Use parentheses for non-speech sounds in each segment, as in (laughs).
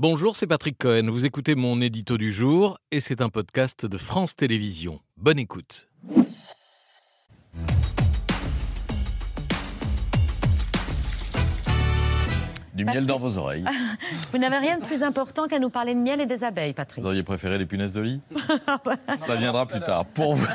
Bonjour, c'est Patrick Cohen. Vous écoutez mon édito du jour et c'est un podcast de France Télévisions. Bonne écoute. Du miel dans vos oreilles. Vous n'avez rien de plus important qu'à nous parler de miel et des abeilles, Patrick. Vous auriez préféré les punaises de lit (laughs) Ça viendra plus tard. Pour vous,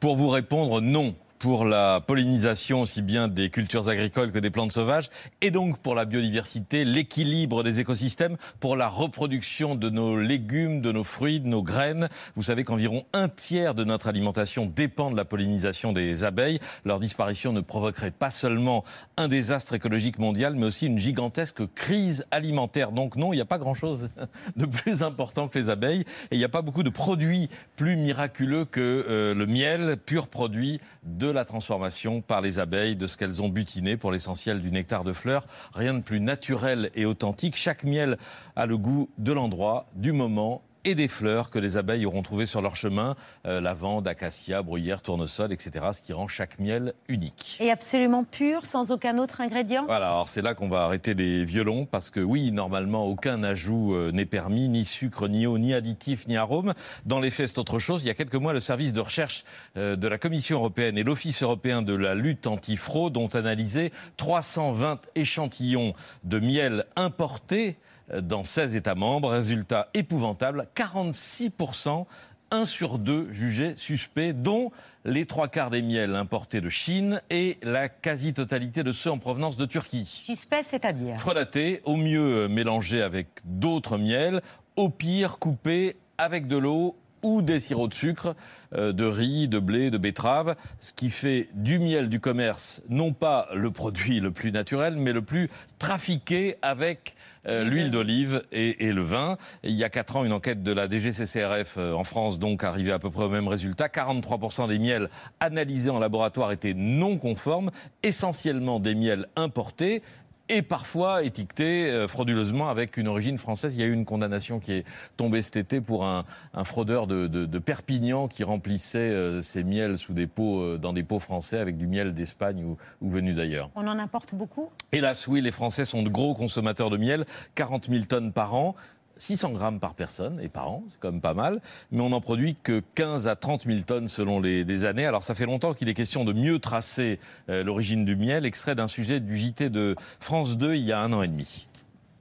pour vous répondre, non pour la pollinisation aussi bien des cultures agricoles que des plantes sauvages, et donc pour la biodiversité, l'équilibre des écosystèmes, pour la reproduction de nos légumes, de nos fruits, de nos graines. Vous savez qu'environ un tiers de notre alimentation dépend de la pollinisation des abeilles. Leur disparition ne provoquerait pas seulement un désastre écologique mondial, mais aussi une gigantesque crise alimentaire. Donc non, il n'y a pas grand-chose de plus important que les abeilles, et il n'y a pas beaucoup de produits plus miraculeux que euh, le miel, pur produit de de la transformation par les abeilles de ce qu'elles ont butiné pour l'essentiel du nectar de fleurs. Rien de plus naturel et authentique. Chaque miel a le goût de l'endroit, du moment et des fleurs que les abeilles auront trouvées sur leur chemin, euh, lavande, acacia, bruyère, tournesol, etc., ce qui rend chaque miel unique. Et absolument pur, sans aucun autre ingrédient? Voilà, alors c'est là qu'on va arrêter les violons, parce que oui, normalement, aucun ajout euh, n'est permis, ni sucre, ni eau, ni additif, ni arôme. Dans les faits, c'est autre chose. Il y a quelques mois, le service de recherche euh, de la Commission européenne et l'Office européen de la lutte anti-fraude ont analysé 320 échantillons de miel importés dans 16 États membres. Résultat épouvantable, 46%, 1 sur 2 jugés suspects, dont les trois quarts des miels importés de Chine et la quasi-totalité de ceux en provenance de Turquie. Suspect, c'est-à-dire Frelatés, au mieux mélangés avec d'autres miels, au pire coupés avec de l'eau ou des sirops de sucre, euh, de riz, de blé, de betterave, ce qui fait du miel du commerce non pas le produit le plus naturel, mais le plus trafiqué avec euh, l'huile d'olive et, le vin. il y a quatre ans, une enquête de la DGCCRF euh, en France donc arrivait à peu près au même résultat. 43% des miels analysés en laboratoire étaient non conformes, essentiellement des miels importés et parfois étiqueté euh, frauduleusement avec une origine française. Il y a eu une condamnation qui est tombée cet été pour un, fraudeur de, Perpignan qui remplissait euh, ses miels sous des pots, euh, dans des pots français avec du miel d'Espagne ou, ou venu d'ailleurs. On en importe beaucoup? Hélas, oui, les Français sont de gros consommateurs de miel, 40 000 tonnes par an. 600 grammes par personne et par an, c'est quand même pas mal, mais on n'en produit que 15 à 30 000 tonnes selon les, années. Alors ça fait longtemps qu'il est question de mieux tracer euh, l'origine du miel, extrait d'un sujet du JT de France 2 il y a un an et demi.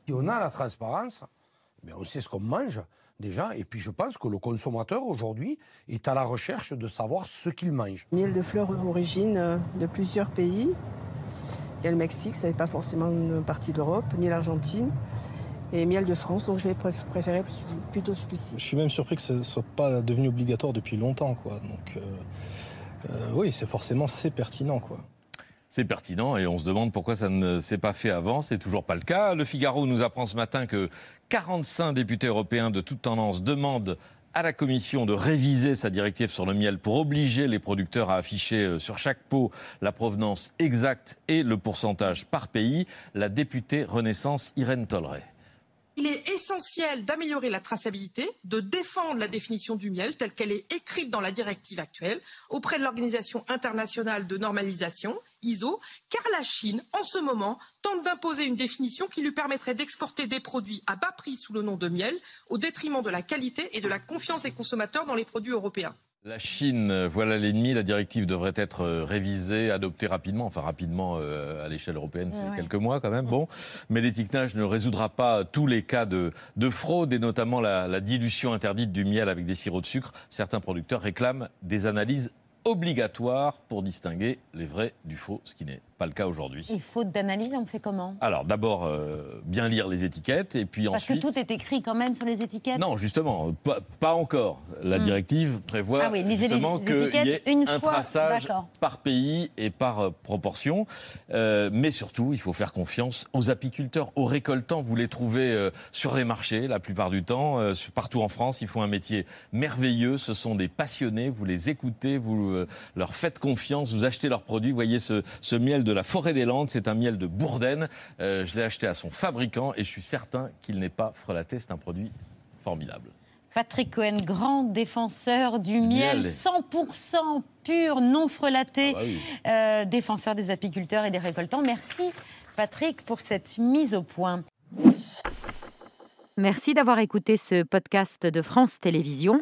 Si on a la transparence, mais on sait ce qu'on mange déjà, et puis je pense que le consommateur aujourd'hui est à la recherche de savoir ce qu'il mange. Miel de fleurs d'origine euh, de plusieurs pays. Il y a le Mexique, ça n'est pas forcément une partie d'Europe, ni l'Argentine et miel de France, donc je vais préférer plutôt celui-ci. Je suis même surpris que ce ne soit pas devenu obligatoire depuis longtemps, quoi. Donc euh, euh, oui, c'est forcément c'est pertinent, quoi. C'est pertinent et on se demande pourquoi ça ne s'est pas fait avant. C'est toujours pas le cas. Le Figaro nous apprend ce matin que 45 députés européens de toute tendance demandent à la Commission de réviser sa directive sur le miel pour obliger les producteurs à afficher euh, sur chaque pot la provenance exacte et le pourcentage par pays. La députée Renaissance Irène Tolleret. Il est essentiel d'améliorer la traçabilité, de défendre la définition du miel telle qu'elle est écrite dans la directive actuelle auprès de l'Organisation internationale de normalisation, ISO, car la Chine, en ce moment, tente d'imposer une définition qui lui permettrait d'exporter des produits à bas prix sous le nom de miel, au détriment de la qualité et de la confiance des consommateurs dans les produits européens. La Chine, voilà l'ennemi. La directive devrait être euh, révisée, adoptée rapidement. Enfin, rapidement euh, à l'échelle européenne, c'est quelques mois quand même. Bon, mais l'étiquetage ne résoudra pas tous les cas de, fraude et notamment la, la dilution interdite du miel avec des sirops de sucre. Certains producteurs réclament des analyses obligatoires pour distinguer les vrais du faux, ce qui n'est pas le cas aujourd'hui. Et faute d'analyse, on fait comment? Alors d'abord, euh, bien lire les étiquettes et puis ensuite... Parce que tout est écrit quand même sur les étiquettes? Non, justement, pas, encore. La hmm. directive prévoit ah justement qu'il y ait un fois, traçage par pays et par euh, proportion. Euh, mais surtout, il faut faire confiance aux apiculteurs, aux récoltants. Vous les trouvez sur les marchés la plupart du temps, partout en France. Ils font un métier merveilleux. Ce sont des passionnés. Vous les écoutez, vous leur faites confiance, vous achetez leurs produits. Vous voyez ce, ce miel de la forêt des Landes. C'est un miel de Bourdaine. Euh, je l'ai acheté à son fabricant et je suis certain qu'il n'est pas frelaté. C'est un produit formidable. Patrick Cohen, grand défenseur du miel, 100% pur, non frelaté, ah bah euh, défenseur des apiculteurs et des récoltants. Merci Patrick pour cette mise au point. Merci d'avoir écouté ce podcast de France Télévisions.